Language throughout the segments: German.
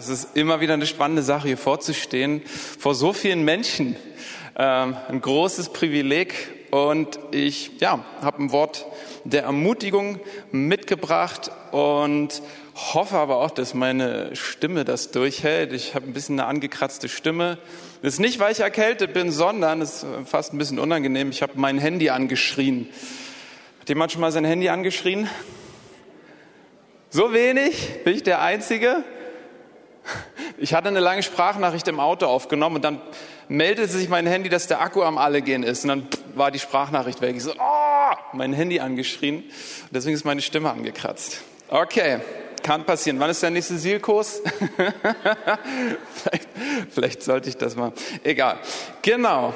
Es ist immer wieder eine spannende Sache, hier vorzustehen, vor so vielen Menschen. Ähm, ein großes Privileg und ich ja, habe ein Wort der Ermutigung mitgebracht und hoffe aber auch, dass meine Stimme das durchhält. Ich habe ein bisschen eine angekratzte Stimme. Das ist nicht, weil ich erkältet bin, sondern es ist fast ein bisschen unangenehm. Ich habe mein Handy angeschrien. Hat jemand schon mal sein Handy angeschrien? So wenig? Bin ich der Einzige? Ich hatte eine lange Sprachnachricht im Auto aufgenommen und dann meldete sich mein Handy, dass der Akku am Allegehen ist. Und dann war die Sprachnachricht weg. Ich so, oh, mein Handy angeschrien. Deswegen ist meine Stimme angekratzt. Okay, kann passieren. Wann ist der nächste Sielkurs? vielleicht, vielleicht sollte ich das mal. Egal. Genau.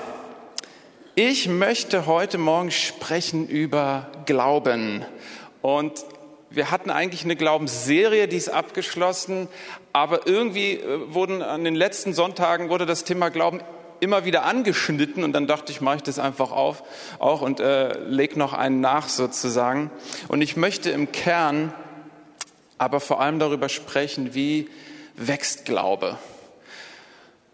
Ich möchte heute Morgen sprechen über Glauben. Und wir hatten eigentlich eine Glaubensserie, die ist abgeschlossen, aber irgendwie äh, wurden an den letzten Sonntagen wurde das Thema Glauben immer wieder angeschnitten und dann dachte ich, mache ich das einfach auf, auch und äh, leg noch einen nach sozusagen. Und ich möchte im Kern aber vor allem darüber sprechen, wie wächst Glaube.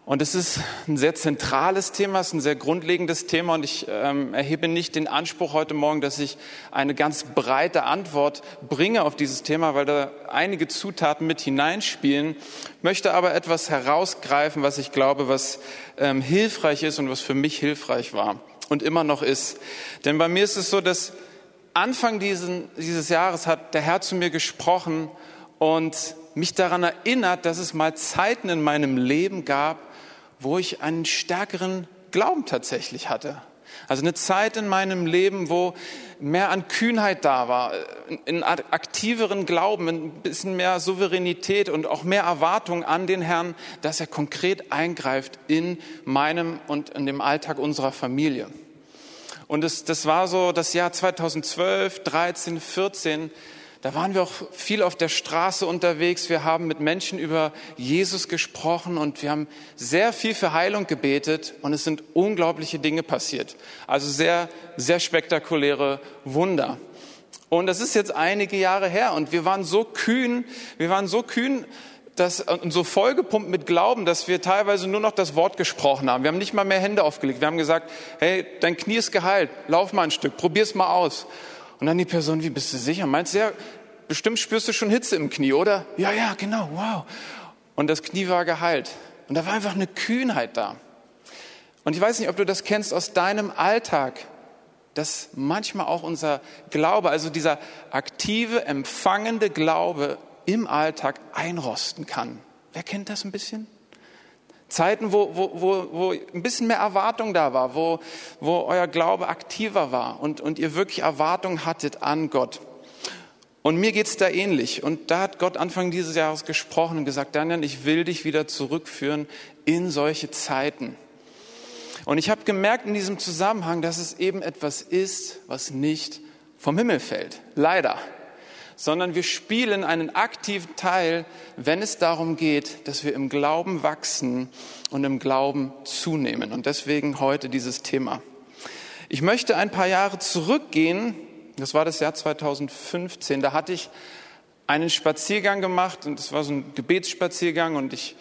Und es ist ein sehr zentrales Thema, es ist ein sehr grundlegendes Thema und ich ähm, erhebe nicht den Anspruch heute Morgen, dass ich eine ganz breite Antwort bringe auf dieses Thema, weil da einige Zutaten mit hineinspielen, möchte aber etwas herausgreifen, was ich glaube, was ähm, hilfreich ist und was für mich hilfreich war und immer noch ist. Denn bei mir ist es so, dass Anfang diesen, dieses Jahres hat der Herr zu mir gesprochen und mich daran erinnert, dass es mal Zeiten in meinem Leben gab, wo ich einen stärkeren Glauben tatsächlich hatte. Also eine Zeit in meinem Leben, wo mehr an Kühnheit da war, in aktiveren Glauben, ein bisschen mehr Souveränität und auch mehr Erwartung an den Herrn, dass er konkret eingreift in meinem und in dem Alltag unserer Familie. Und das, das war so das Jahr 2012, 13, 14, da waren wir auch viel auf der Straße unterwegs. Wir haben mit Menschen über Jesus gesprochen und wir haben sehr viel für Heilung gebetet und es sind unglaubliche Dinge passiert. Also sehr, sehr spektakuläre Wunder. Und das ist jetzt einige Jahre her und wir waren so kühn, wir waren so kühn, dass, und so vollgepumpt mit Glauben, dass wir teilweise nur noch das Wort gesprochen haben. Wir haben nicht mal mehr Hände aufgelegt. Wir haben gesagt, hey, dein Knie ist geheilt, lauf mal ein Stück, probier's mal aus. Und dann die Person, wie bist du sicher? Meinst du, ja, bestimmt spürst du schon Hitze im Knie, oder? Ja, ja, genau, wow. Und das Knie war geheilt. Und da war einfach eine Kühnheit da. Und ich weiß nicht, ob du das kennst aus deinem Alltag, dass manchmal auch unser Glaube, also dieser aktive, empfangende Glaube im Alltag einrosten kann. Wer kennt das ein bisschen? Zeiten, wo, wo, wo, wo ein bisschen mehr Erwartung da war, wo, wo euer Glaube aktiver war und, und ihr wirklich Erwartung hattet an Gott. Und mir geht's da ähnlich. Und da hat Gott Anfang dieses Jahres gesprochen und gesagt, Daniel, ich will dich wieder zurückführen in solche Zeiten. Und ich habe gemerkt in diesem Zusammenhang, dass es eben etwas ist, was nicht vom Himmel fällt. Leider sondern wir spielen einen aktiven Teil, wenn es darum geht, dass wir im Glauben wachsen und im Glauben zunehmen. Und deswegen heute dieses Thema. Ich möchte ein paar Jahre zurückgehen. Das war das Jahr 2015. Da hatte ich einen Spaziergang gemacht und das war so ein Gebetsspaziergang und ich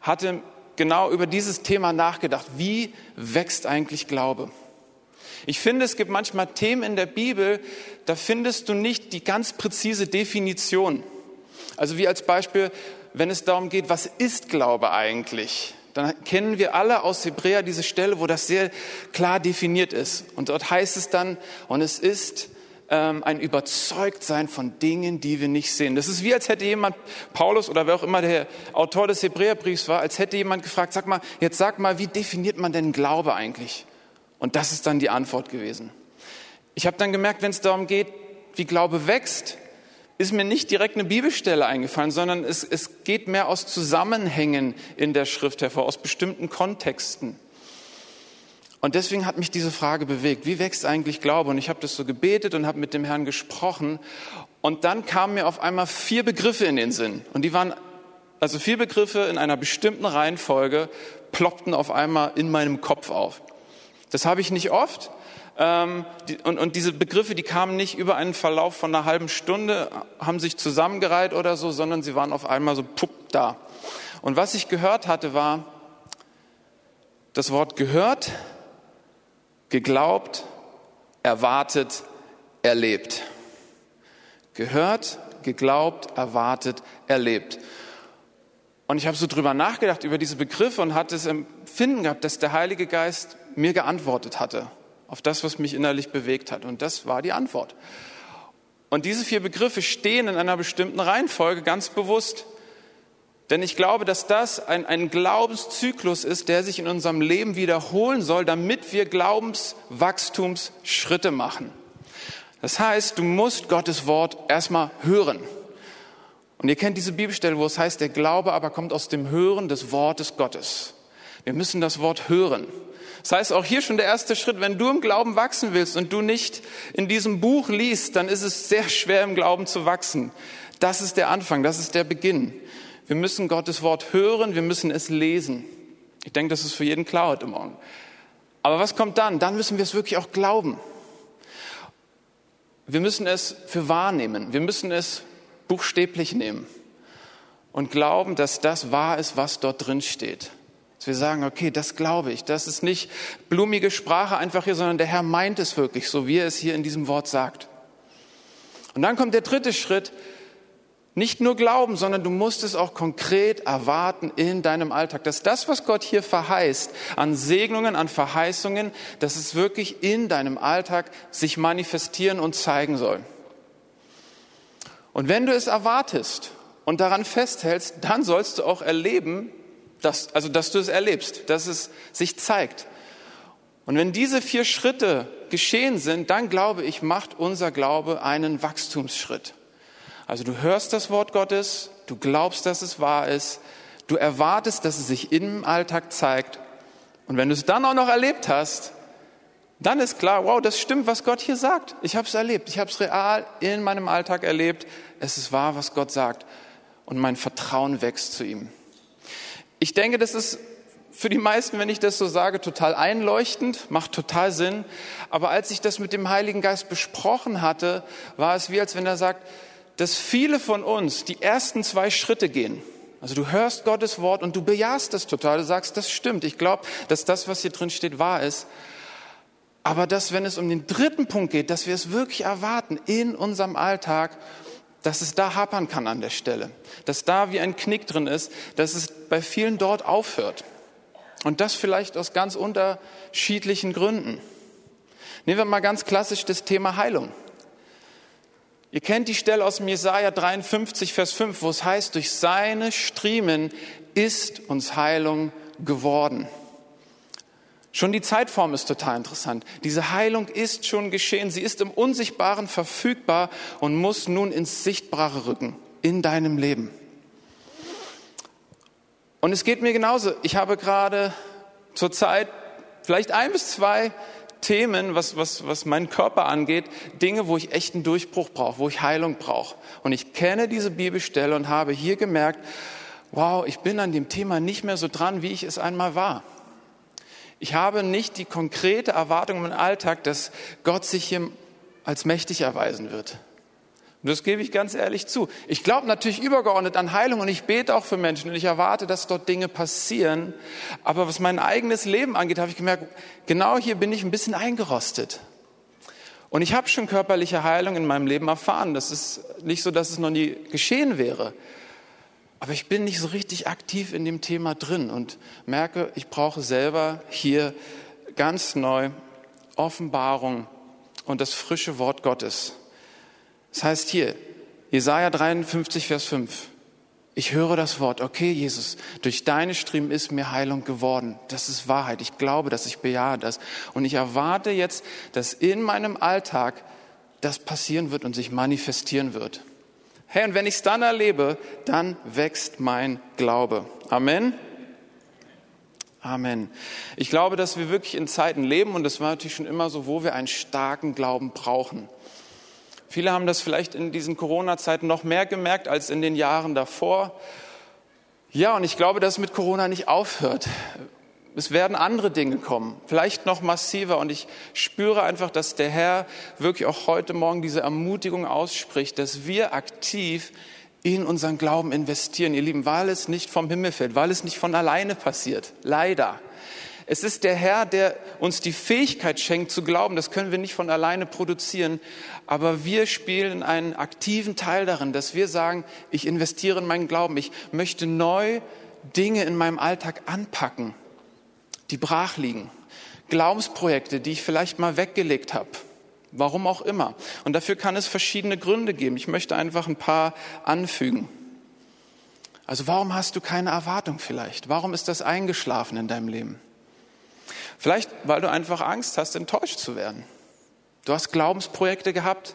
hatte genau über dieses Thema nachgedacht. Wie wächst eigentlich Glaube? Ich finde, es gibt manchmal Themen in der Bibel, da findest du nicht die ganz präzise Definition. Also wie als Beispiel, wenn es darum geht, was ist Glaube eigentlich? Dann kennen wir alle aus Hebräer diese Stelle, wo das sehr klar definiert ist. Und dort heißt es dann, und es ist ähm, ein Überzeugtsein von Dingen, die wir nicht sehen. Das ist wie, als hätte jemand, Paulus oder wer auch immer der Autor des Hebräerbriefs war, als hätte jemand gefragt, sag mal, jetzt sag mal, wie definiert man denn Glaube eigentlich? Und das ist dann die Antwort gewesen. Ich habe dann gemerkt, wenn es darum geht, wie Glaube wächst, ist mir nicht direkt eine Bibelstelle eingefallen, sondern es, es geht mehr aus Zusammenhängen in der Schrift hervor, aus bestimmten Kontexten. Und deswegen hat mich diese Frage bewegt, wie wächst eigentlich Glaube? Und ich habe das so gebetet und habe mit dem Herrn gesprochen. Und dann kamen mir auf einmal vier Begriffe in den Sinn. Und die waren, also vier Begriffe in einer bestimmten Reihenfolge, ploppten auf einmal in meinem Kopf auf. Das habe ich nicht oft. Ähm, und, diese Begriffe, die kamen nicht über einen Verlauf von einer halben Stunde, haben sich zusammengereiht oder so, sondern sie waren auf einmal so pupp da. Und was ich gehört hatte, war das Wort gehört, geglaubt, erwartet, erlebt. Gehört, geglaubt, erwartet, erlebt. Und ich habe so drüber nachgedacht über diese Begriffe und hatte das Empfinden gehabt, dass der Heilige Geist mir geantwortet hatte auf das, was mich innerlich bewegt hat. Und das war die Antwort. Und diese vier Begriffe stehen in einer bestimmten Reihenfolge ganz bewusst. Denn ich glaube, dass das ein, ein Glaubenszyklus ist, der sich in unserem Leben wiederholen soll, damit wir Glaubenswachstumsschritte machen. Das heißt, du musst Gottes Wort erstmal hören. Und ihr kennt diese Bibelstelle, wo es heißt, der Glaube aber kommt aus dem Hören des Wortes Gottes. Wir müssen das Wort hören. Das heißt, auch hier schon der erste Schritt, wenn du im Glauben wachsen willst und du nicht in diesem Buch liest, dann ist es sehr schwer im Glauben zu wachsen. Das ist der Anfang, das ist der Beginn. Wir müssen Gottes Wort hören, wir müssen es lesen. Ich denke, das ist für jeden klar heute Morgen. Aber was kommt dann? Dann müssen wir es wirklich auch glauben. Wir müssen es für wahrnehmen. Wir müssen es buchstäblich nehmen und glauben, dass das wahr ist, was dort drin steht. Dass wir sagen, okay, das glaube ich. Das ist nicht blumige Sprache einfach hier, sondern der Herr meint es wirklich, so wie er es hier in diesem Wort sagt. Und dann kommt der dritte Schritt. Nicht nur glauben, sondern du musst es auch konkret erwarten in deinem Alltag, dass das, was Gott hier verheißt, an Segnungen, an Verheißungen, dass es wirklich in deinem Alltag sich manifestieren und zeigen soll. Und wenn du es erwartest und daran festhältst, dann sollst du auch erleben, dass, also dass du es erlebst, dass es sich zeigt. Und wenn diese vier Schritte geschehen sind, dann glaube ich, macht unser Glaube einen Wachstumsschritt. Also du hörst das Wort Gottes, du glaubst, dass es wahr ist, du erwartest, dass es sich im Alltag zeigt. Und wenn du es dann auch noch erlebt hast, dann ist klar, wow, das stimmt, was Gott hier sagt. Ich habe es erlebt, ich habe es real in meinem Alltag erlebt. Es ist wahr, was Gott sagt. Und mein Vertrauen wächst zu ihm. Ich denke, das ist für die meisten, wenn ich das so sage, total einleuchtend, macht total Sinn. Aber als ich das mit dem Heiligen Geist besprochen hatte, war es wie, als wenn er sagt, dass viele von uns die ersten zwei Schritte gehen. Also du hörst Gottes Wort und du bejahst es total. Du sagst, das stimmt. Ich glaube, dass das, was hier drin steht, wahr ist. Aber dass, wenn es um den dritten Punkt geht, dass wir es wirklich erwarten in unserem Alltag, dass es da hapern kann an der Stelle, dass da wie ein Knick drin ist, dass es bei vielen dort aufhört. Und das vielleicht aus ganz unterschiedlichen Gründen. Nehmen wir mal ganz klassisch das Thema Heilung. Ihr kennt die Stelle aus Jesaja 53, Vers 5, wo es heißt, durch seine Striemen ist uns Heilung geworden. Schon die Zeitform ist total interessant. Diese Heilung ist schon geschehen. Sie ist im Unsichtbaren verfügbar und muss nun ins Sichtbare rücken in deinem Leben. Und es geht mir genauso. Ich habe gerade zurzeit vielleicht ein bis zwei Themen, was, was, was meinen Körper angeht, Dinge, wo ich echt einen Durchbruch brauche, wo ich Heilung brauche. Und ich kenne diese Bibelstelle und habe hier gemerkt, wow, ich bin an dem Thema nicht mehr so dran, wie ich es einmal war. Ich habe nicht die konkrete Erwartung im Alltag, dass Gott sich hier als mächtig erweisen wird. Und das gebe ich ganz ehrlich zu. Ich glaube natürlich übergeordnet an Heilung und ich bete auch für Menschen und ich erwarte, dass dort Dinge passieren. Aber was mein eigenes Leben angeht, habe ich gemerkt, genau hier bin ich ein bisschen eingerostet. Und ich habe schon körperliche Heilung in meinem Leben erfahren. Das ist nicht so, dass es noch nie geschehen wäre. Aber ich bin nicht so richtig aktiv in dem Thema drin und merke, ich brauche selber hier ganz neu Offenbarung und das frische Wort Gottes. Das heißt hier, Jesaja 53, Vers 5. Ich höre das Wort, okay, Jesus, durch deine Striemen ist mir Heilung geworden. Das ist Wahrheit. Ich glaube das, ich bejahe das. Und ich erwarte jetzt, dass in meinem Alltag das passieren wird und sich manifestieren wird. Hey, und wenn ich es dann erlebe, dann wächst mein Glaube. Amen. Amen. Ich glaube, dass wir wirklich in Zeiten leben, und das war natürlich schon immer so, wo wir einen starken Glauben brauchen. Viele haben das vielleicht in diesen Corona-Zeiten noch mehr gemerkt als in den Jahren davor. Ja, und ich glaube, dass es mit Corona nicht aufhört. Es werden andere Dinge kommen, vielleicht noch massiver. Und ich spüre einfach, dass der Herr wirklich auch heute Morgen diese Ermutigung ausspricht, dass wir aktiv in unseren Glauben investieren, ihr Lieben, weil es nicht vom Himmel fällt, weil es nicht von alleine passiert. Leider. Es ist der Herr, der uns die Fähigkeit schenkt zu glauben. Das können wir nicht von alleine produzieren. Aber wir spielen einen aktiven Teil darin, dass wir sagen, ich investiere in meinen Glauben. Ich möchte neu Dinge in meinem Alltag anpacken, die brach liegen. Glaubensprojekte, die ich vielleicht mal weggelegt habe. Warum auch immer. Und dafür kann es verschiedene Gründe geben. Ich möchte einfach ein paar anfügen. Also warum hast du keine Erwartung vielleicht? Warum ist das eingeschlafen in deinem Leben? Vielleicht, weil du einfach Angst hast, enttäuscht zu werden. Du hast Glaubensprojekte gehabt,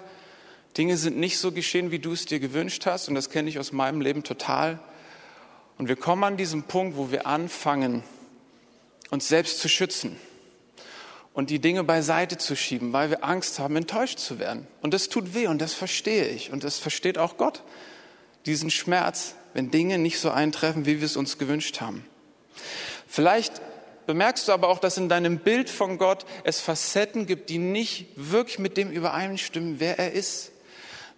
Dinge sind nicht so geschehen, wie du es dir gewünscht hast, und das kenne ich aus meinem Leben total. Und wir kommen an diesem Punkt, wo wir anfangen, uns selbst zu schützen und die Dinge beiseite zu schieben, weil wir Angst haben, enttäuscht zu werden. Und das tut weh und das verstehe ich und das versteht auch Gott, diesen Schmerz, wenn Dinge nicht so eintreffen, wie wir es uns gewünscht haben. Vielleicht bemerkst du aber auch, dass in deinem Bild von Gott es Facetten gibt, die nicht wirklich mit dem übereinstimmen, wer er ist.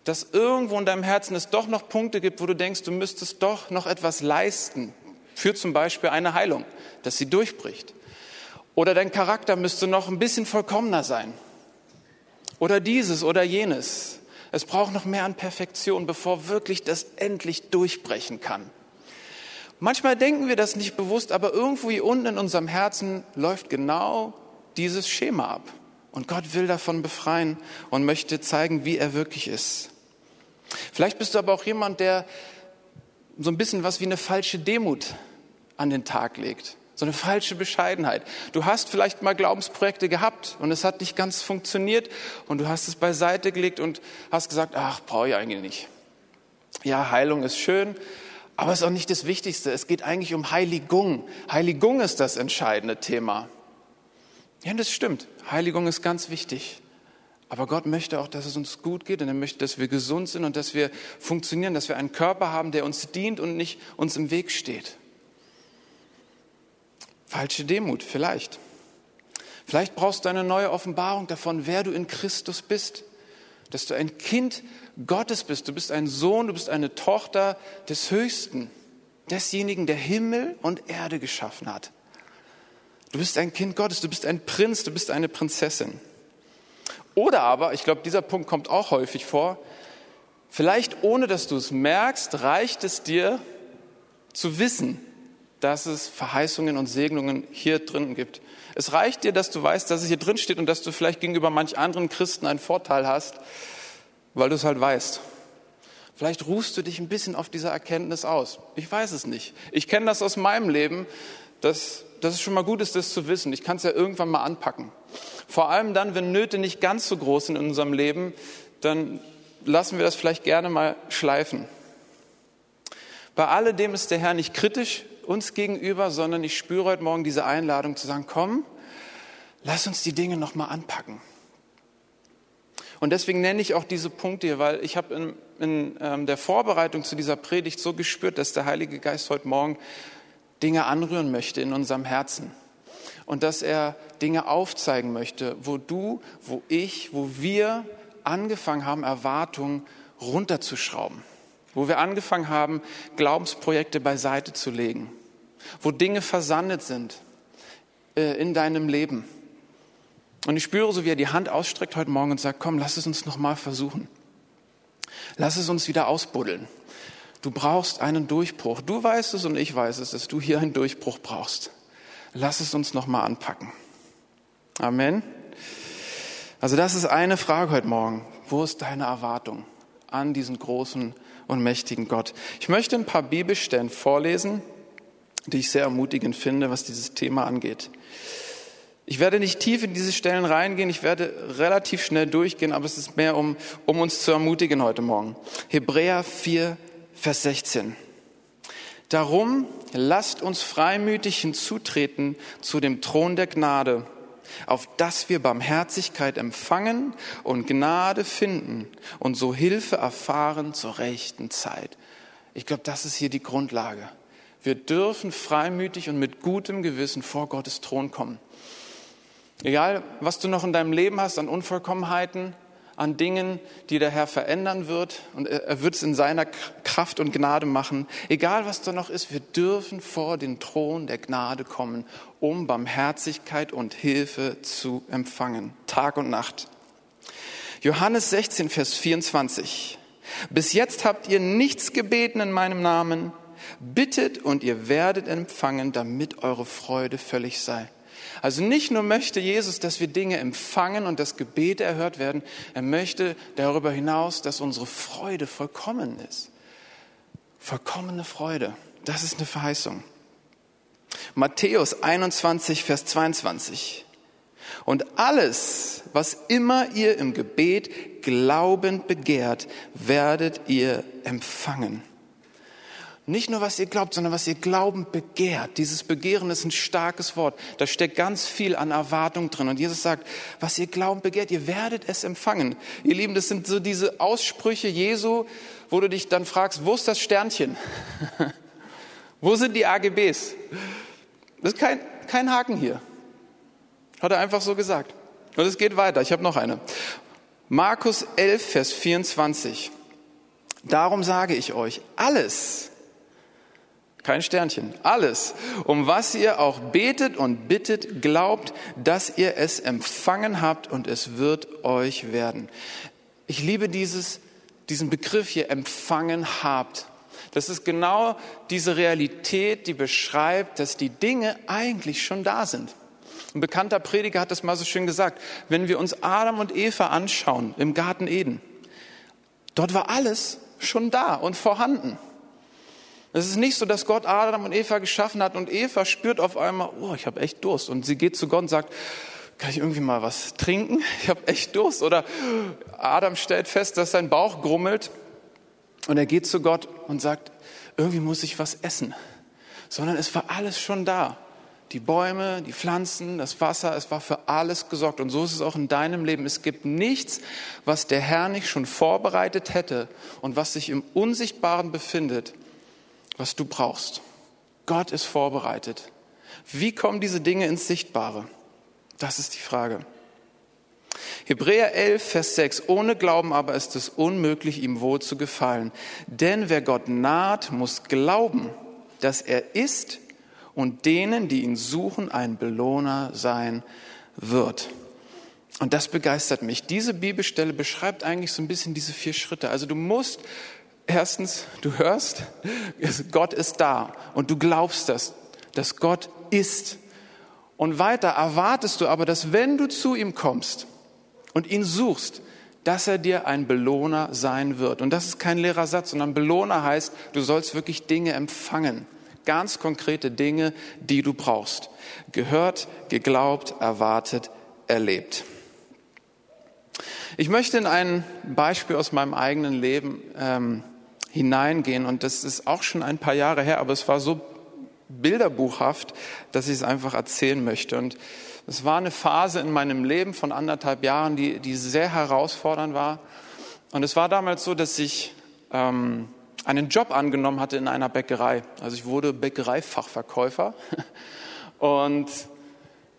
Dass irgendwo in deinem Herzen es doch noch Punkte gibt, wo du denkst, du müsstest doch noch etwas leisten. Für zum Beispiel eine Heilung, dass sie durchbricht. Oder dein Charakter müsste noch ein bisschen vollkommener sein. Oder dieses oder jenes. Es braucht noch mehr an Perfektion, bevor wirklich das endlich durchbrechen kann. Manchmal denken wir das nicht bewusst, aber irgendwo hier unten in unserem Herzen läuft genau dieses Schema ab. Und Gott will davon befreien und möchte zeigen, wie er wirklich ist. Vielleicht bist du aber auch jemand, der so ein bisschen was wie eine falsche Demut an den Tag legt. So eine falsche Bescheidenheit. Du hast vielleicht mal Glaubensprojekte gehabt und es hat nicht ganz funktioniert und du hast es beiseite gelegt und hast gesagt, ach, brauche ich eigentlich nicht. Ja, Heilung ist schön, aber es ist auch nicht das Wichtigste. Es geht eigentlich um Heiligung. Heiligung ist das entscheidende Thema. Ja, das stimmt. Heiligung ist ganz wichtig. Aber Gott möchte auch, dass es uns gut geht und er möchte, dass wir gesund sind und dass wir funktionieren, dass wir einen Körper haben, der uns dient und nicht uns im Weg steht. Falsche Demut, vielleicht. Vielleicht brauchst du eine neue Offenbarung davon, wer du in Christus bist dass du ein Kind Gottes bist. Du bist ein Sohn, du bist eine Tochter des Höchsten, desjenigen, der Himmel und Erde geschaffen hat. Du bist ein Kind Gottes, du bist ein Prinz, du bist eine Prinzessin. Oder aber, ich glaube, dieser Punkt kommt auch häufig vor, vielleicht ohne dass du es merkst, reicht es dir zu wissen, dass es Verheißungen und Segnungen hier drin gibt. Es reicht dir, dass du weißt, dass es hier drin steht und dass du vielleicht gegenüber manch anderen Christen einen Vorteil hast, weil du es halt weißt. Vielleicht ruhst du dich ein bisschen auf dieser Erkenntnis aus. Ich weiß es nicht. Ich kenne das aus meinem Leben, dass, dass es schon mal gut ist, das zu wissen. Ich kann es ja irgendwann mal anpacken. Vor allem dann, wenn Nöte nicht ganz so groß sind in unserem Leben, dann lassen wir das vielleicht gerne mal schleifen. Bei alledem ist der Herr nicht kritisch uns gegenüber, sondern ich spüre heute Morgen diese Einladung zu sagen, komm, lass uns die Dinge nochmal anpacken. Und deswegen nenne ich auch diese Punkte hier, weil ich habe in, in ähm, der Vorbereitung zu dieser Predigt so gespürt, dass der Heilige Geist heute Morgen Dinge anrühren möchte in unserem Herzen. Und dass er Dinge aufzeigen möchte, wo du, wo ich, wo wir angefangen haben, Erwartungen runterzuschrauben wo wir angefangen haben, Glaubensprojekte beiseite zu legen, wo Dinge versandet sind äh, in deinem Leben. Und ich spüre so, wie er die Hand ausstreckt heute Morgen und sagt, komm, lass es uns nochmal versuchen. Lass es uns wieder ausbuddeln. Du brauchst einen Durchbruch. Du weißt es und ich weiß es, dass du hier einen Durchbruch brauchst. Lass es uns nochmal anpacken. Amen. Also das ist eine Frage heute Morgen. Wo ist deine Erwartung an diesen großen und mächtigen Gott. Ich möchte ein paar Bibelstellen vorlesen, die ich sehr ermutigend finde, was dieses Thema angeht. Ich werde nicht tief in diese Stellen reingehen, ich werde relativ schnell durchgehen, aber es ist mehr, um, um uns zu ermutigen heute Morgen. Hebräer 4, Vers 16. Darum lasst uns freimütig hinzutreten zu dem Thron der Gnade auf dass wir Barmherzigkeit empfangen und Gnade finden und so Hilfe erfahren zur rechten Zeit. Ich glaube, das ist hier die Grundlage. Wir dürfen freimütig und mit gutem Gewissen vor Gottes Thron kommen. Egal, was du noch in deinem Leben hast an Unvollkommenheiten, an Dingen, die der Herr verändern wird. Und er wird es in seiner Kraft und Gnade machen. Egal was da noch ist, wir dürfen vor den Thron der Gnade kommen, um Barmherzigkeit und Hilfe zu empfangen. Tag und Nacht. Johannes 16, Vers 24. Bis jetzt habt ihr nichts gebeten in meinem Namen. Bittet und ihr werdet empfangen, damit eure Freude völlig sei. Also nicht nur möchte Jesus, dass wir Dinge empfangen und dass Gebete erhört werden, er möchte darüber hinaus, dass unsere Freude vollkommen ist. Vollkommene Freude, das ist eine Verheißung. Matthäus 21, Vers 22. Und alles, was immer ihr im Gebet glaubend begehrt, werdet ihr empfangen. Nicht nur, was ihr glaubt, sondern was ihr glaubend begehrt. Dieses Begehren ist ein starkes Wort. Da steckt ganz viel an Erwartung drin. Und Jesus sagt, was ihr glaubend begehrt, ihr werdet es empfangen. Ihr Lieben, das sind so diese Aussprüche Jesu, wo du dich dann fragst, wo ist das Sternchen? wo sind die AGBs? Das ist kein, kein Haken hier. Hat er einfach so gesagt. Und es geht weiter. Ich habe noch eine. Markus 11, Vers 24. Darum sage ich euch, alles, kein Sternchen. Alles, um was ihr auch betet und bittet, glaubt, dass ihr es empfangen habt und es wird euch werden. Ich liebe dieses, diesen Begriff hier, empfangen habt. Das ist genau diese Realität, die beschreibt, dass die Dinge eigentlich schon da sind. Ein bekannter Prediger hat das mal so schön gesagt. Wenn wir uns Adam und Eva anschauen im Garten Eden, dort war alles schon da und vorhanden. Es ist nicht so, dass Gott Adam und Eva geschaffen hat und Eva spürt auf einmal, oh, ich habe echt Durst. Und sie geht zu Gott und sagt, kann ich irgendwie mal was trinken? Ich habe echt Durst. Oder Adam stellt fest, dass sein Bauch grummelt und er geht zu Gott und sagt, irgendwie muss ich was essen. Sondern es war alles schon da. Die Bäume, die Pflanzen, das Wasser, es war für alles gesorgt. Und so ist es auch in deinem Leben. Es gibt nichts, was der Herr nicht schon vorbereitet hätte und was sich im Unsichtbaren befindet, was du brauchst. Gott ist vorbereitet. Wie kommen diese Dinge ins Sichtbare? Das ist die Frage. Hebräer 11, Vers 6. Ohne Glauben aber ist es unmöglich, ihm wohl zu gefallen. Denn wer Gott naht, muss glauben, dass er ist und denen, die ihn suchen, ein Belohner sein wird. Und das begeistert mich. Diese Bibelstelle beschreibt eigentlich so ein bisschen diese vier Schritte. Also du musst Erstens, du hörst, Gott ist da und du glaubst das, dass Gott ist. Und weiter erwartest du aber, dass wenn du zu ihm kommst und ihn suchst, dass er dir ein Belohner sein wird. Und das ist kein leerer Satz, sondern Belohner heißt, du sollst wirklich Dinge empfangen. Ganz konkrete Dinge, die du brauchst. Gehört, geglaubt, erwartet, erlebt. Ich möchte in ein Beispiel aus meinem eigenen Leben ähm, hineingehen. Und das ist auch schon ein paar Jahre her, aber es war so bilderbuchhaft, dass ich es einfach erzählen möchte. Und es war eine Phase in meinem Leben von anderthalb Jahren, die, die sehr herausfordernd war. Und es war damals so, dass ich ähm, einen Job angenommen hatte in einer Bäckerei. Also ich wurde Bäckereifachverkäufer. Und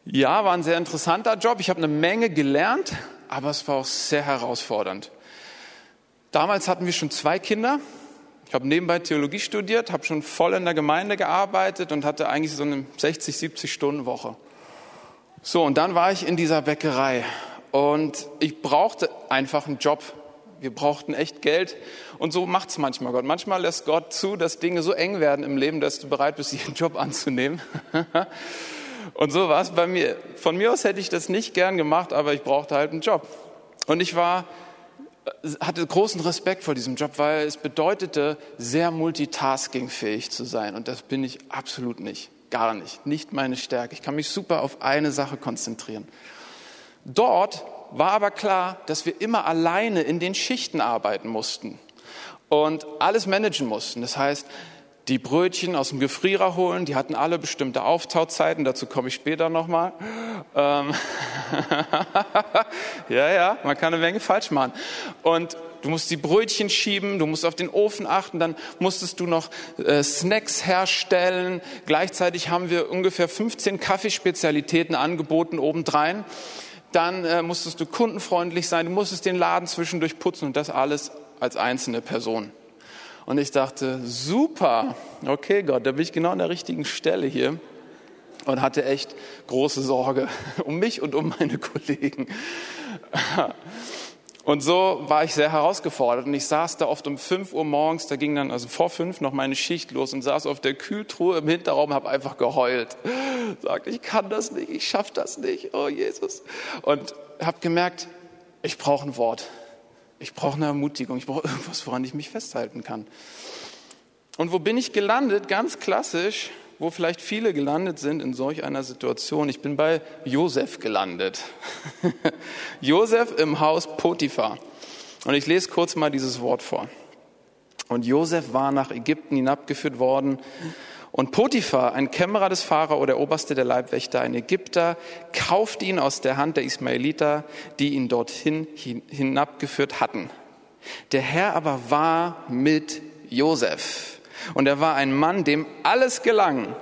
ja, war ein sehr interessanter Job. Ich habe eine Menge gelernt, aber es war auch sehr herausfordernd. Damals hatten wir schon zwei Kinder ich habe nebenbei Theologie studiert, habe schon voll in der Gemeinde gearbeitet und hatte eigentlich so eine 60, 70 Stunden Woche. So, und dann war ich in dieser Bäckerei und ich brauchte einfach einen Job. Wir brauchten echt Geld und so macht es manchmal Gott. Manchmal lässt Gott zu, dass Dinge so eng werden im Leben, dass du bereit bist, jeden Job anzunehmen. und so war es bei mir. Von mir aus hätte ich das nicht gern gemacht, aber ich brauchte halt einen Job. Und ich war hatte großen Respekt vor diesem Job, weil es bedeutete, sehr multitaskingfähig zu sein. Und das bin ich absolut nicht. Gar nicht. Nicht meine Stärke. Ich kann mich super auf eine Sache konzentrieren. Dort war aber klar, dass wir immer alleine in den Schichten arbeiten mussten und alles managen mussten. Das heißt, die Brötchen aus dem Gefrierer holen, die hatten alle bestimmte Auftauzeiten, dazu komme ich später nochmal. Ähm ja, ja, man kann eine Menge falsch machen. Und du musst die Brötchen schieben, du musst auf den Ofen achten, dann musstest du noch äh, Snacks herstellen. Gleichzeitig haben wir ungefähr 15 Kaffeespezialitäten angeboten obendrein. dann äh, musstest du kundenfreundlich sein, du musstest den Laden zwischendurch putzen und das alles als einzelne Person. Und ich dachte, super, okay Gott, da bin ich genau an der richtigen Stelle hier und hatte echt große Sorge um mich und um meine Kollegen. Und so war ich sehr herausgefordert und ich saß da oft um 5 Uhr morgens, da ging dann also vor fünf noch meine Schicht los und saß auf der Kühltruhe im Hinterraum, habe einfach geheult. Sagte, ich kann das nicht, ich schaffe das nicht, oh Jesus. Und habe gemerkt, ich brauche ein Wort. Ich brauche eine Ermutigung, ich brauche irgendwas, woran ich mich festhalten kann. Und wo bin ich gelandet? Ganz klassisch wo vielleicht viele gelandet sind in solch einer Situation. Ich bin bei Josef gelandet. Josef im Haus Potiphar. Und ich lese kurz mal dieses Wort vor. Und Josef war nach Ägypten hinabgeführt worden. Und Potiphar, ein Kämmerer des Pharao, der Oberste der Leibwächter, ein Ägypter, kaufte ihn aus der Hand der Ismaeliter, die ihn dorthin hinabgeführt hatten. Der Herr aber war mit Josef und er war ein Mann, dem alles gelang.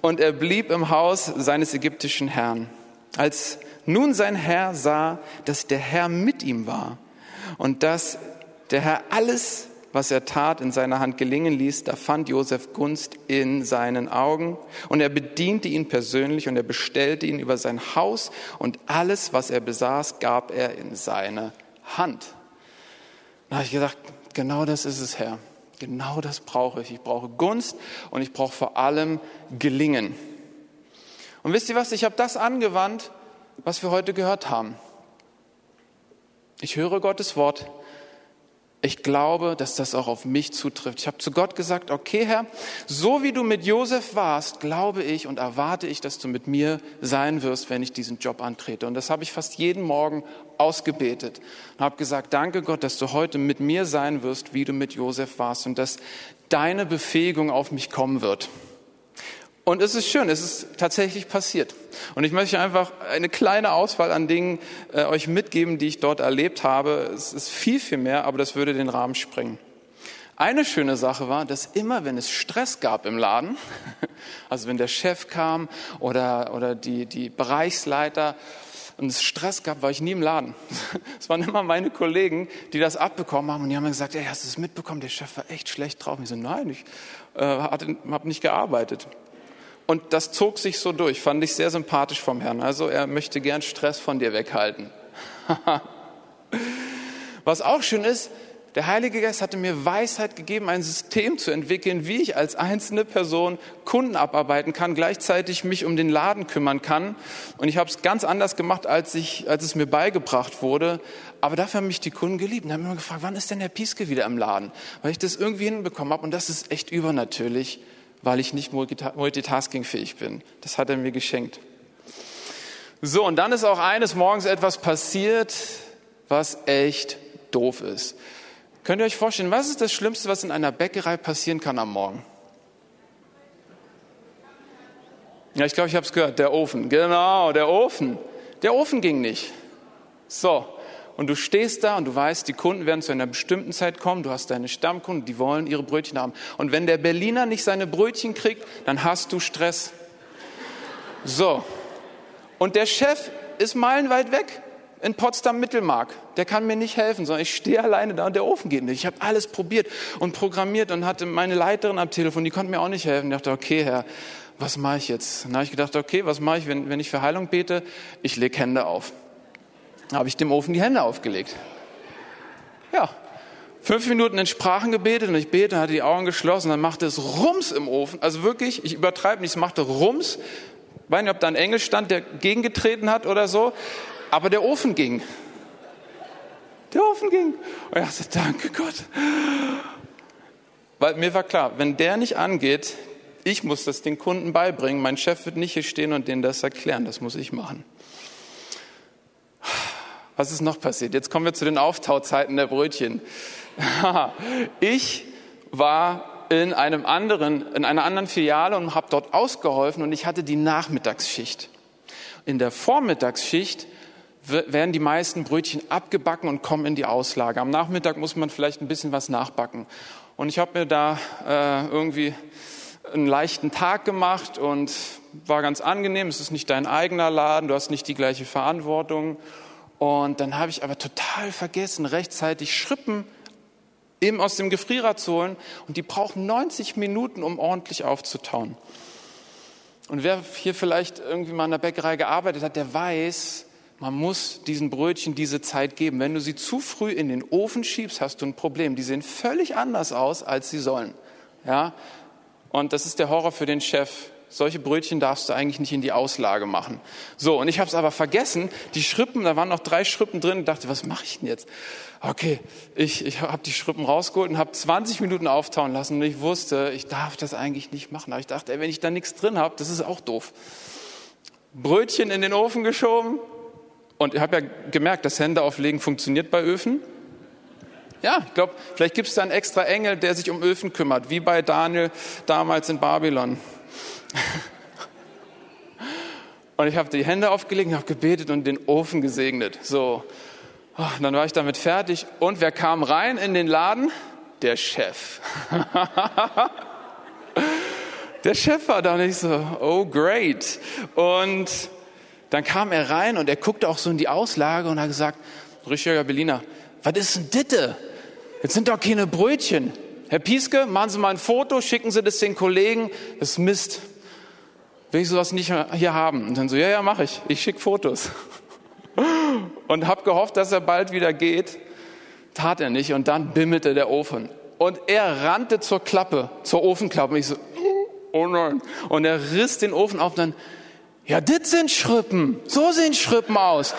Und er blieb im Haus seines ägyptischen Herrn. Als nun sein Herr sah, dass der Herr mit ihm war und dass der Herr alles, was er tat, in seiner Hand gelingen ließ, da fand Josef Gunst in seinen Augen und er bediente ihn persönlich und er bestellte ihn über sein Haus und alles, was er besaß, gab er in seine Hand. Da habe ich gedacht, genau das ist es, Herr. Genau das brauche ich. Ich brauche Gunst und ich brauche vor allem Gelingen. Und wisst ihr was? Ich habe das angewandt, was wir heute gehört haben. Ich höre Gottes Wort, ich glaube, dass das auch auf mich zutrifft. Ich habe zu Gott gesagt, okay Herr, so wie du mit Josef warst, glaube ich und erwarte ich, dass du mit mir sein wirst, wenn ich diesen Job antrete. Und das habe ich fast jeden Morgen ausgebetet und habe gesagt, danke Gott, dass du heute mit mir sein wirst, wie du mit Josef warst und dass deine Befähigung auf mich kommen wird. Und es ist schön, es ist tatsächlich passiert. Und ich möchte einfach eine kleine Auswahl an Dingen äh, euch mitgeben, die ich dort erlebt habe. Es ist viel, viel mehr, aber das würde den Rahmen sprengen. Eine schöne Sache war, dass immer, wenn es Stress gab im Laden, also wenn der Chef kam oder, oder die, die Bereichsleiter und es Stress gab, war ich nie im Laden. Es waren immer meine Kollegen, die das abbekommen haben und die haben mir gesagt, ey, hast du es mitbekommen? Der Chef war echt schlecht drauf. Und ich so, nein, ich äh, habe nicht gearbeitet. Und das zog sich so durch, fand ich sehr sympathisch vom Herrn. Also er möchte gern Stress von dir weghalten. Was auch schön ist, der Heilige Geist hatte mir Weisheit gegeben, ein System zu entwickeln, wie ich als einzelne Person Kunden abarbeiten kann, gleichzeitig mich um den Laden kümmern kann. Und ich habe es ganz anders gemacht, als, ich, als es mir beigebracht wurde. Aber dafür haben mich die Kunden geliebt und haben immer gefragt, wann ist denn der Pieske wieder im Laden? Weil ich das irgendwie hinbekommen habe. Und das ist echt übernatürlich weil ich nicht multitaskingfähig bin. Das hat er mir geschenkt. So, und dann ist auch eines Morgens etwas passiert, was echt doof ist. Könnt ihr euch vorstellen, was ist das Schlimmste, was in einer Bäckerei passieren kann am Morgen? Ja, ich glaube, ich habe es gehört, der Ofen. Genau, der Ofen. Der Ofen ging nicht. So, und du stehst da und du weißt, die Kunden werden zu einer bestimmten Zeit kommen, du hast deine Stammkunden, die wollen ihre Brötchen haben. Und wenn der Berliner nicht seine Brötchen kriegt, dann hast du Stress. So. Und der Chef ist meilenweit weg in Potsdam Mittelmark. Der kann mir nicht helfen, sondern ich stehe alleine da und der Ofen geht nicht. Ich habe alles probiert und programmiert und hatte meine Leiterin am Telefon, die konnte mir auch nicht helfen. Ich dachte, okay, Herr, was mache ich jetzt? Dann habe ich gedacht, okay, was mache ich, wenn, wenn ich für Heilung bete? Ich lege Hände auf habe ich dem Ofen die Hände aufgelegt. Ja, fünf Minuten in Sprachen gebetet und ich bete, hatte die Augen geschlossen, dann machte es Rums im Ofen. Also wirklich, ich übertreibe nicht, es machte Rums. Ich weiß nicht, ob da ein Engel stand, der gegengetreten hat oder so, aber der Ofen ging. Der Ofen ging. Und ich dachte, danke Gott. Weil mir war klar, wenn der nicht angeht, ich muss das den Kunden beibringen. Mein Chef wird nicht hier stehen und denen das erklären. Das muss ich machen. Was ist noch passiert? Jetzt kommen wir zu den Auftauzeiten der Brötchen. Ich war in einem anderen, in einer anderen Filiale und habe dort ausgeholfen und ich hatte die Nachmittagsschicht. In der Vormittagsschicht werden die meisten Brötchen abgebacken und kommen in die Auslage. Am Nachmittag muss man vielleicht ein bisschen was nachbacken. Und ich habe mir da äh, irgendwie einen leichten Tag gemacht und war ganz angenehm. Es ist nicht dein eigener Laden, du hast nicht die gleiche Verantwortung. Und dann habe ich aber total vergessen, rechtzeitig Schrippen eben aus dem Gefrierer zu holen. Und die brauchen 90 Minuten, um ordentlich aufzutauen. Und wer hier vielleicht irgendwie mal in der Bäckerei gearbeitet hat, der weiß, man muss diesen Brötchen diese Zeit geben. Wenn du sie zu früh in den Ofen schiebst, hast du ein Problem. Die sehen völlig anders aus, als sie sollen. Ja? Und das ist der Horror für den Chef. Solche Brötchen darfst du eigentlich nicht in die Auslage machen. So, und ich habe es aber vergessen, die Schrippen, da waren noch drei Schrippen drin, und dachte, was mache ich denn jetzt? Okay, ich, ich habe die Schrippen rausgeholt und habe 20 Minuten auftauen lassen und ich wusste, ich darf das eigentlich nicht machen. Aber ich dachte, ey, wenn ich da nichts drin habe, das ist auch doof. Brötchen in den Ofen geschoben und ich habe ja gemerkt, das Hände auflegen funktioniert bei Öfen. Ja, ich glaube, vielleicht gibt es da einen extra Engel, der sich um Öfen kümmert, wie bei Daniel damals in Babylon. Und ich habe die Hände aufgelegt, habe gebetet und den Ofen gesegnet. So, oh, dann war ich damit fertig. Und wer kam rein in den Laden? Der Chef. Der Chef war da nicht so, oh great. Und dann kam er rein und er guckte auch so in die Auslage und hat gesagt, Richard Berliner, was ist denn Ditte? Jetzt sind doch keine Brötchen. Herr Pieske, machen Sie mal ein Foto, schicken Sie das den Kollegen. Das ist Mist will ich sowas nicht hier haben? Und dann so, ja, ja, mache ich. Ich schicke Fotos. Und habe gehofft, dass er bald wieder geht. Tat er nicht. Und dann bimmelte der Ofen. Und er rannte zur Klappe, zur Ofenklappe. Und ich so, oh nein. Und er riss den Ofen auf und dann, ja, das sind Schrippen. So sehen Schrippen aus.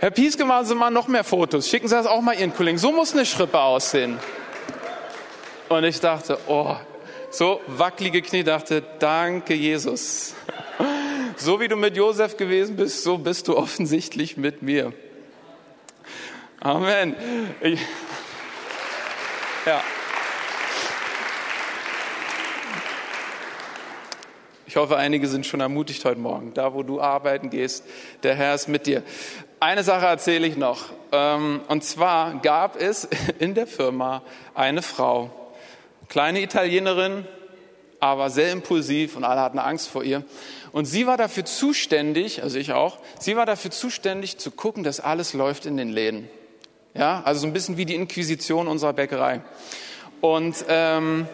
Herr Pieske, machen Sie mal noch mehr Fotos. Schicken Sie das auch mal Ihren Kollegen. So muss eine Schrippe aussehen. Und ich dachte, oh, so wackelige Knie, dachte, danke Jesus. So wie du mit Josef gewesen bist, so bist du offensichtlich mit mir. Amen. Ich, ja. Ich hoffe, einige sind schon ermutigt heute Morgen. Da, wo du arbeiten gehst, der Herr ist mit dir. Eine Sache erzähle ich noch. Ähm, und zwar gab es in der Firma eine Frau, Kleine Italienerin, aber sehr impulsiv und alle hatten Angst vor ihr. Und sie war dafür zuständig, also ich auch, sie war dafür zuständig zu gucken, dass alles läuft in den Läden. Ja, also so ein bisschen wie die Inquisition unserer Bäckerei. Und ähm,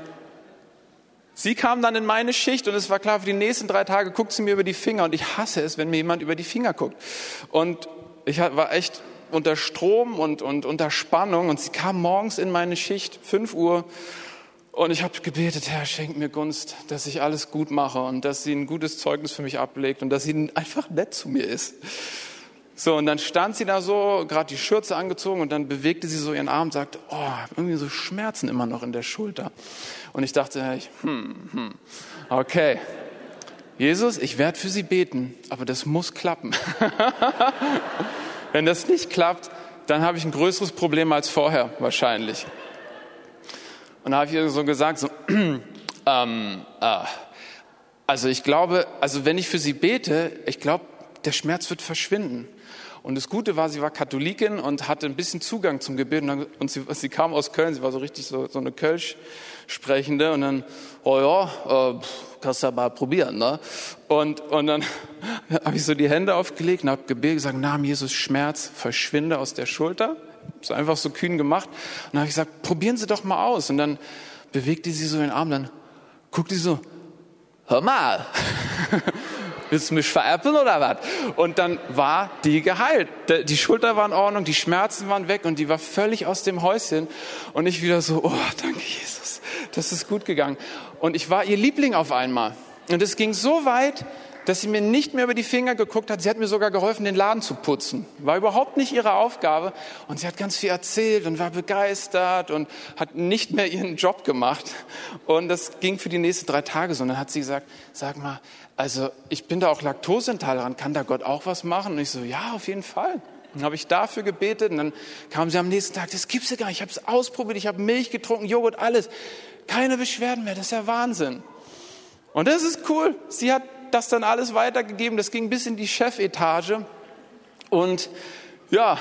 sie kam dann in meine Schicht und es war klar, für die nächsten drei Tage guckt sie mir über die Finger und ich hasse es, wenn mir jemand über die Finger guckt. Und ich war echt unter Strom und, und unter Spannung und sie kam morgens in meine Schicht, fünf Uhr, und ich habe gebetet, Herr, schenk mir Gunst, dass ich alles gut mache und dass sie ein gutes Zeugnis für mich ablegt und dass sie einfach nett zu mir ist. So, und dann stand sie da so, gerade die Schürze angezogen und dann bewegte sie so ihren Arm und sagte, oh, irgendwie so Schmerzen immer noch in der Schulter. Und ich dachte, hm, hm, okay, Jesus, ich werde für sie beten, aber das muss klappen. Wenn das nicht klappt, dann habe ich ein größeres Problem als vorher wahrscheinlich. Und da habe ich ihr so gesagt, so, ähm, äh, also ich glaube, also wenn ich für sie bete, ich glaube, der Schmerz wird verschwinden. Und das Gute war, sie war Katholikin und hatte ein bisschen Zugang zum Gebet. Und sie, sie kam aus Köln, sie war so richtig so, so eine Kölsch-Sprechende. Und dann, oh ja, äh, kannst ja mal probieren. Ne? Und, und dann habe ich so die Hände aufgelegt und habe gebetet, gesagt, Namen Jesus Schmerz, verschwinde aus der Schulter so einfach so kühn gemacht. Und dann habe ich gesagt, probieren Sie doch mal aus. Und dann bewegte sie so den Arm, dann guckte sie so, hör mal, willst du mich veräppeln oder was? Und dann war die geheilt. Die Schulter war in Ordnung, die Schmerzen waren weg und die war völlig aus dem Häuschen. Und ich wieder so, oh, danke Jesus, das ist gut gegangen. Und ich war ihr Liebling auf einmal. Und es ging so weit, dass sie mir nicht mehr über die Finger geguckt hat. Sie hat mir sogar geholfen, den Laden zu putzen. War überhaupt nicht ihre Aufgabe. Und sie hat ganz viel erzählt und war begeistert und hat nicht mehr ihren Job gemacht. Und das ging für die nächsten drei Tage so. Und dann hat sie gesagt, sag mal, also ich bin da auch laktoseintolerant. Kann da Gott auch was machen? Und ich so, ja, auf jeden Fall. Dann habe ich dafür gebetet und dann kam sie am nächsten Tag, das gibt's ja gar nicht. Ich habe es ausprobiert, ich habe Milch getrunken, Joghurt, alles. Keine Beschwerden mehr, das ist ja Wahnsinn. Und das ist cool. Sie hat das dann alles weitergegeben. Das ging bis in die Chefetage. Und ja,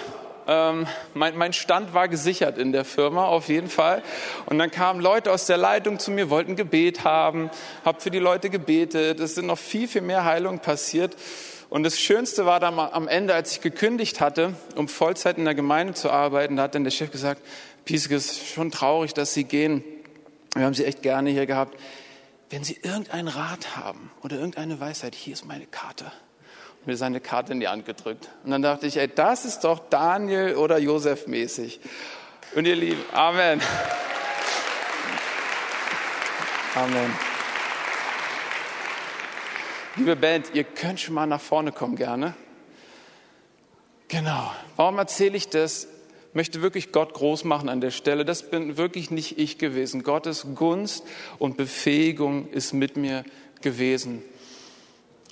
Ähm, mein, mein Stand war gesichert in der Firma auf jeden Fall. Und dann kamen Leute aus der Leitung zu mir, wollten Gebet haben, habe für die Leute gebetet. Es sind noch viel, viel mehr Heilungen passiert. Und das Schönste war dann am Ende, als ich gekündigt hatte, um Vollzeit in der Gemeinde zu arbeiten, da hat dann der Chef gesagt, Pieske, es ist schon traurig, dass Sie gehen. Wir haben Sie echt gerne hier gehabt. Wenn Sie irgendeinen Rat haben oder irgendeine Weisheit, hier ist meine Karte. Und mir seine Karte in die Hand gedrückt. Und dann dachte ich, ey, das ist doch Daniel oder Josef mäßig. Und ihr Lieben, Amen. Amen. Liebe Band, ihr könnt schon mal nach vorne kommen gerne. Genau. Warum erzähle ich das? Möchte wirklich Gott groß machen an der Stelle. Das bin wirklich nicht ich gewesen. Gottes Gunst und Befähigung ist mit mir gewesen.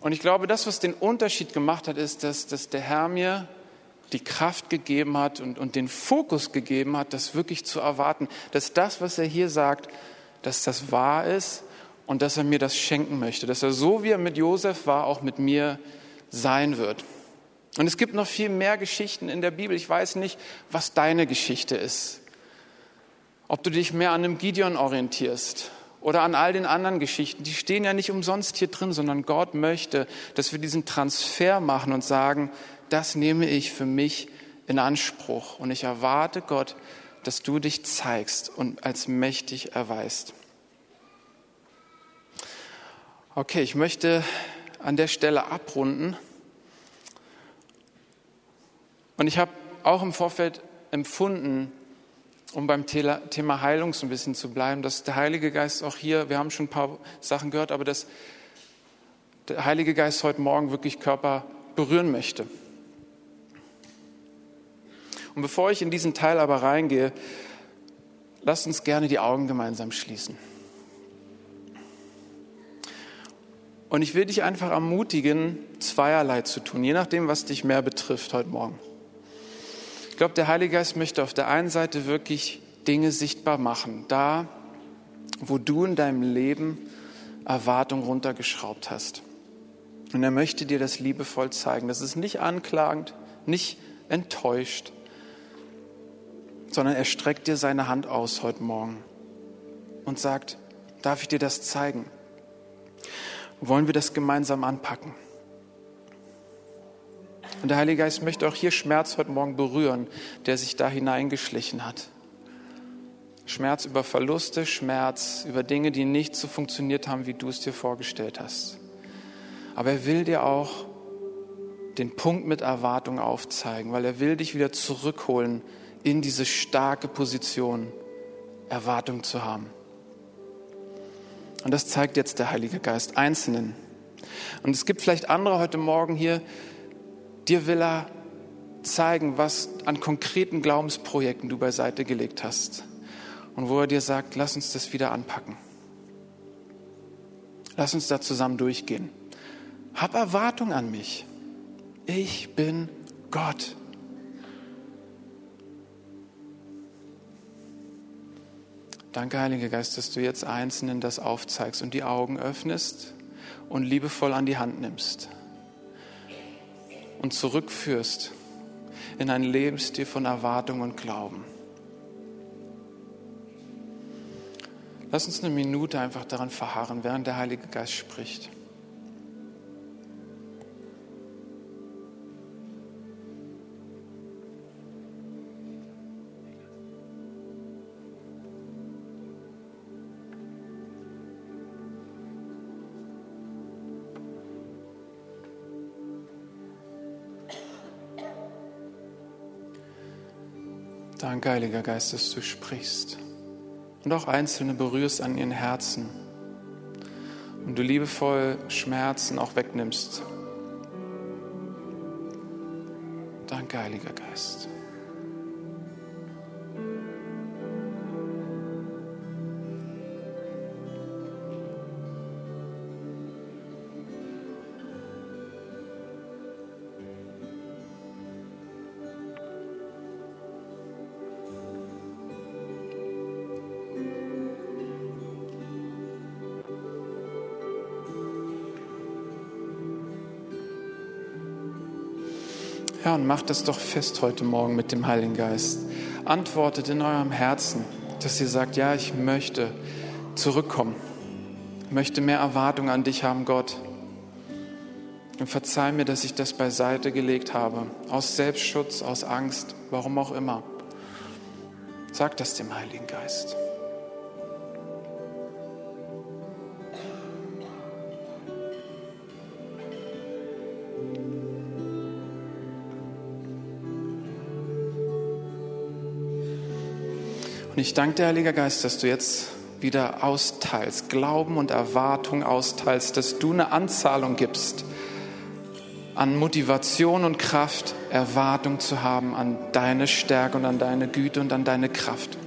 Und ich glaube, das, was den Unterschied gemacht hat, ist, dass, dass der Herr mir die Kraft gegeben hat und, und den Fokus gegeben hat, das wirklich zu erwarten, dass das, was er hier sagt, dass das wahr ist und dass er mir das schenken möchte, dass er so wie er mit Josef war, auch mit mir sein wird. Und es gibt noch viel mehr Geschichten in der Bibel. Ich weiß nicht, was deine Geschichte ist. Ob du dich mehr an einem Gideon orientierst oder an all den anderen Geschichten. Die stehen ja nicht umsonst hier drin, sondern Gott möchte, dass wir diesen Transfer machen und sagen, das nehme ich für mich in Anspruch. Und ich erwarte Gott, dass du dich zeigst und als mächtig erweist. Okay, ich möchte an der Stelle abrunden. Und ich habe auch im Vorfeld empfunden, um beim Thema Heilung so ein bisschen zu bleiben, dass der Heilige Geist auch hier, wir haben schon ein paar Sachen gehört, aber dass der Heilige Geist heute Morgen wirklich Körper berühren möchte. Und bevor ich in diesen Teil aber reingehe, lasst uns gerne die Augen gemeinsam schließen. Und ich will dich einfach ermutigen, zweierlei zu tun, je nachdem, was dich mehr betrifft heute Morgen. Ich glaube, der Heilige Geist möchte auf der einen Seite wirklich Dinge sichtbar machen, da, wo du in deinem Leben Erwartung runtergeschraubt hast. Und er möchte dir das liebevoll zeigen. Das ist nicht anklagend, nicht enttäuscht, sondern er streckt dir seine Hand aus heute Morgen und sagt, darf ich dir das zeigen? wollen wir das gemeinsam anpacken. Und der Heilige Geist möchte auch hier Schmerz heute Morgen berühren, der sich da hineingeschlichen hat. Schmerz über Verluste, Schmerz über Dinge, die nicht so funktioniert haben, wie du es dir vorgestellt hast. Aber er will dir auch den Punkt mit Erwartung aufzeigen, weil er will dich wieder zurückholen in diese starke Position, Erwartung zu haben. Und das zeigt jetzt der Heilige Geist Einzelnen. Und es gibt vielleicht andere heute Morgen hier, dir will er zeigen, was an konkreten Glaubensprojekten du beiseite gelegt hast. Und wo er dir sagt, lass uns das wieder anpacken. Lass uns da zusammen durchgehen. Hab Erwartung an mich. Ich bin Gott. Danke, Heiliger Geist, dass du jetzt Einzelnen das aufzeigst und die Augen öffnest und liebevoll an die Hand nimmst und zurückführst in ein Lebensstil von Erwartung und Glauben. Lass uns eine Minute einfach daran verharren, während der Heilige Geist spricht. Danke, Heiliger Geist, dass du sprichst und auch Einzelne berührst an ihren Herzen und du liebevoll Schmerzen auch wegnimmst. Danke, Heiliger Geist. Ja, und macht das doch fest heute Morgen mit dem Heiligen Geist. Antwortet in eurem Herzen, dass ihr sagt, ja, ich möchte zurückkommen. Ich möchte mehr Erwartung an dich haben, Gott. Und verzeih mir, dass ich das beiseite gelegt habe. Aus Selbstschutz, aus Angst, warum auch immer. Sag das dem Heiligen Geist. Und ich danke dir, Heiliger Geist, dass du jetzt wieder austeilst, Glauben und Erwartung austeilst, dass du eine Anzahlung gibst an Motivation und Kraft, Erwartung zu haben an deine Stärke und an deine Güte und an deine Kraft.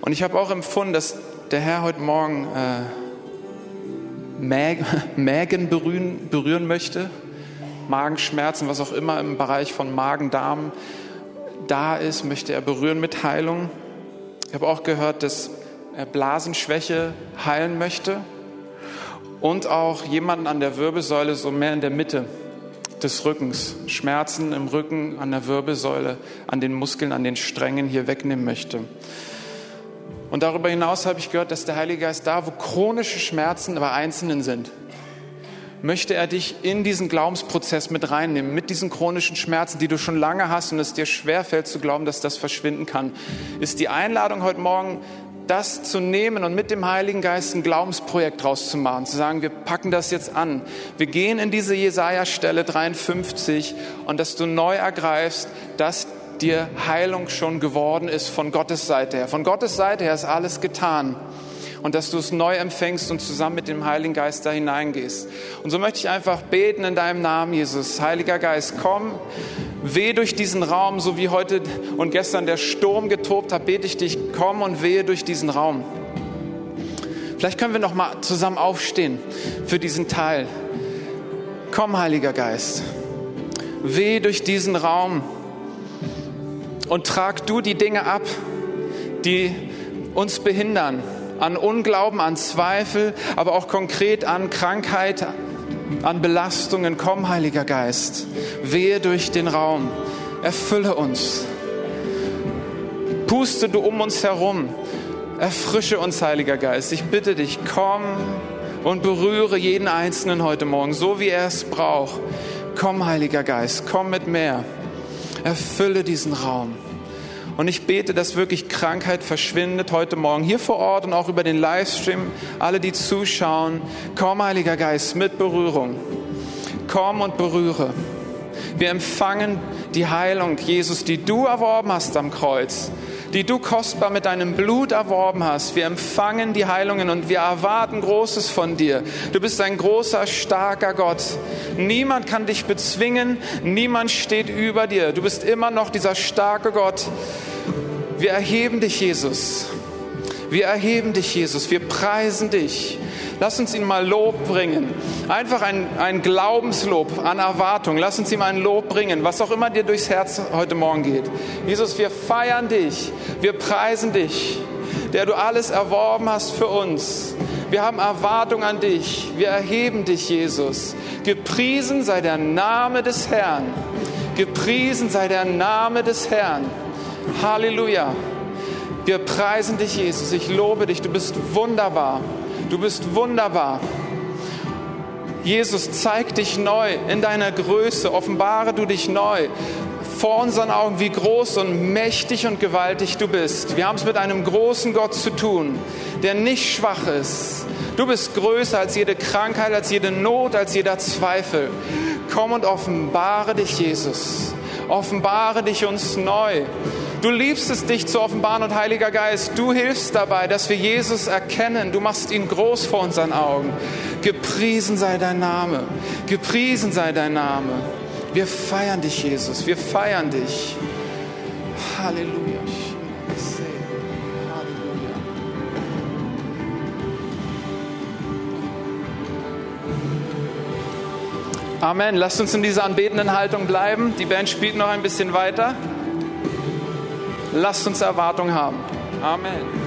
Und ich habe auch empfunden, dass der Herr heute Morgen äh, Mägen berühren, berühren möchte, Magenschmerzen, was auch immer im Bereich von Magen, Darm da ist, möchte er berühren mit Heilung. Ich habe auch gehört, dass er Blasenschwäche heilen möchte und auch jemanden an der Wirbelsäule so mehr in der Mitte des Rückens, Schmerzen im Rücken, an der Wirbelsäule, an den Muskeln, an den Strängen hier wegnehmen möchte. Und darüber hinaus habe ich gehört, dass der Heilige Geist da, wo chronische Schmerzen bei Einzelnen sind, möchte er dich in diesen Glaubensprozess mit reinnehmen, mit diesen chronischen Schmerzen, die du schon lange hast und es dir schwerfällt zu glauben, dass das verschwinden kann. Ist die Einladung heute Morgen, das zu nehmen und mit dem Heiligen Geist ein Glaubensprojekt draus zu machen, zu sagen, wir packen das jetzt an. Wir gehen in diese Jesaja-Stelle 53 und dass du neu ergreifst, dass dir Heilung schon geworden ist von Gottes Seite her. Von Gottes Seite her ist alles getan und dass du es neu empfängst und zusammen mit dem Heiligen Geist da hineingehst. Und so möchte ich einfach beten in deinem Namen, Jesus. Heiliger Geist, komm, weh durch diesen Raum, so wie heute und gestern der Sturm getobt hat, bete ich dich, komm und wehe durch diesen Raum. Vielleicht können wir noch mal zusammen aufstehen für diesen Teil. Komm, Heiliger Geist, weh durch diesen Raum und trag du die Dinge ab, die uns behindern, an Unglauben, an Zweifel, aber auch konkret an Krankheit, an Belastungen. Komm, Heiliger Geist, wehe durch den Raum, erfülle uns. Puste du um uns herum, erfrische uns, Heiliger Geist. Ich bitte dich, komm und berühre jeden Einzelnen heute Morgen, so wie er es braucht. Komm, Heiliger Geist, komm mit mehr. Erfülle diesen Raum. Und ich bete, dass wirklich Krankheit verschwindet heute Morgen hier vor Ort und auch über den Livestream. Alle, die zuschauen, komm, Heiliger Geist, mit Berührung. Komm und berühre. Wir empfangen die Heilung, Jesus, die du erworben hast am Kreuz die du kostbar mit deinem Blut erworben hast. Wir empfangen die Heilungen und wir erwarten Großes von dir. Du bist ein großer, starker Gott. Niemand kann dich bezwingen, niemand steht über dir. Du bist immer noch dieser starke Gott. Wir erheben dich, Jesus. Wir erheben dich, Jesus. Wir preisen dich. Lass uns ihm mal Lob bringen. Einfach ein, ein Glaubenslob an Erwartung. Lass uns ihm ein Lob bringen, was auch immer dir durchs Herz heute Morgen geht. Jesus, wir feiern dich. Wir preisen dich, der du alles erworben hast für uns. Wir haben Erwartung an dich. Wir erheben dich, Jesus. Gepriesen sei der Name des Herrn. Gepriesen sei der Name des Herrn. Halleluja. Wir preisen dich, Jesus. Ich lobe dich. Du bist wunderbar. Du bist wunderbar. Jesus, zeig dich neu in deiner Größe, offenbare du dich neu vor unseren Augen, wie groß und mächtig und gewaltig du bist. Wir haben es mit einem großen Gott zu tun, der nicht schwach ist. Du bist größer als jede Krankheit, als jede Not, als jeder Zweifel. Komm und offenbare dich, Jesus. Offenbare dich uns neu. Du liebst es, dich zu offenbaren und Heiliger Geist, du hilfst dabei, dass wir Jesus erkennen. Du machst ihn groß vor unseren Augen. Gepriesen sei dein Name. Gepriesen sei dein Name. Wir feiern dich, Jesus. Wir feiern dich. Halleluja. Amen. Lasst uns in dieser anbetenden Haltung bleiben. Die Band spielt noch ein bisschen weiter. Lasst uns Erwartung haben. Amen.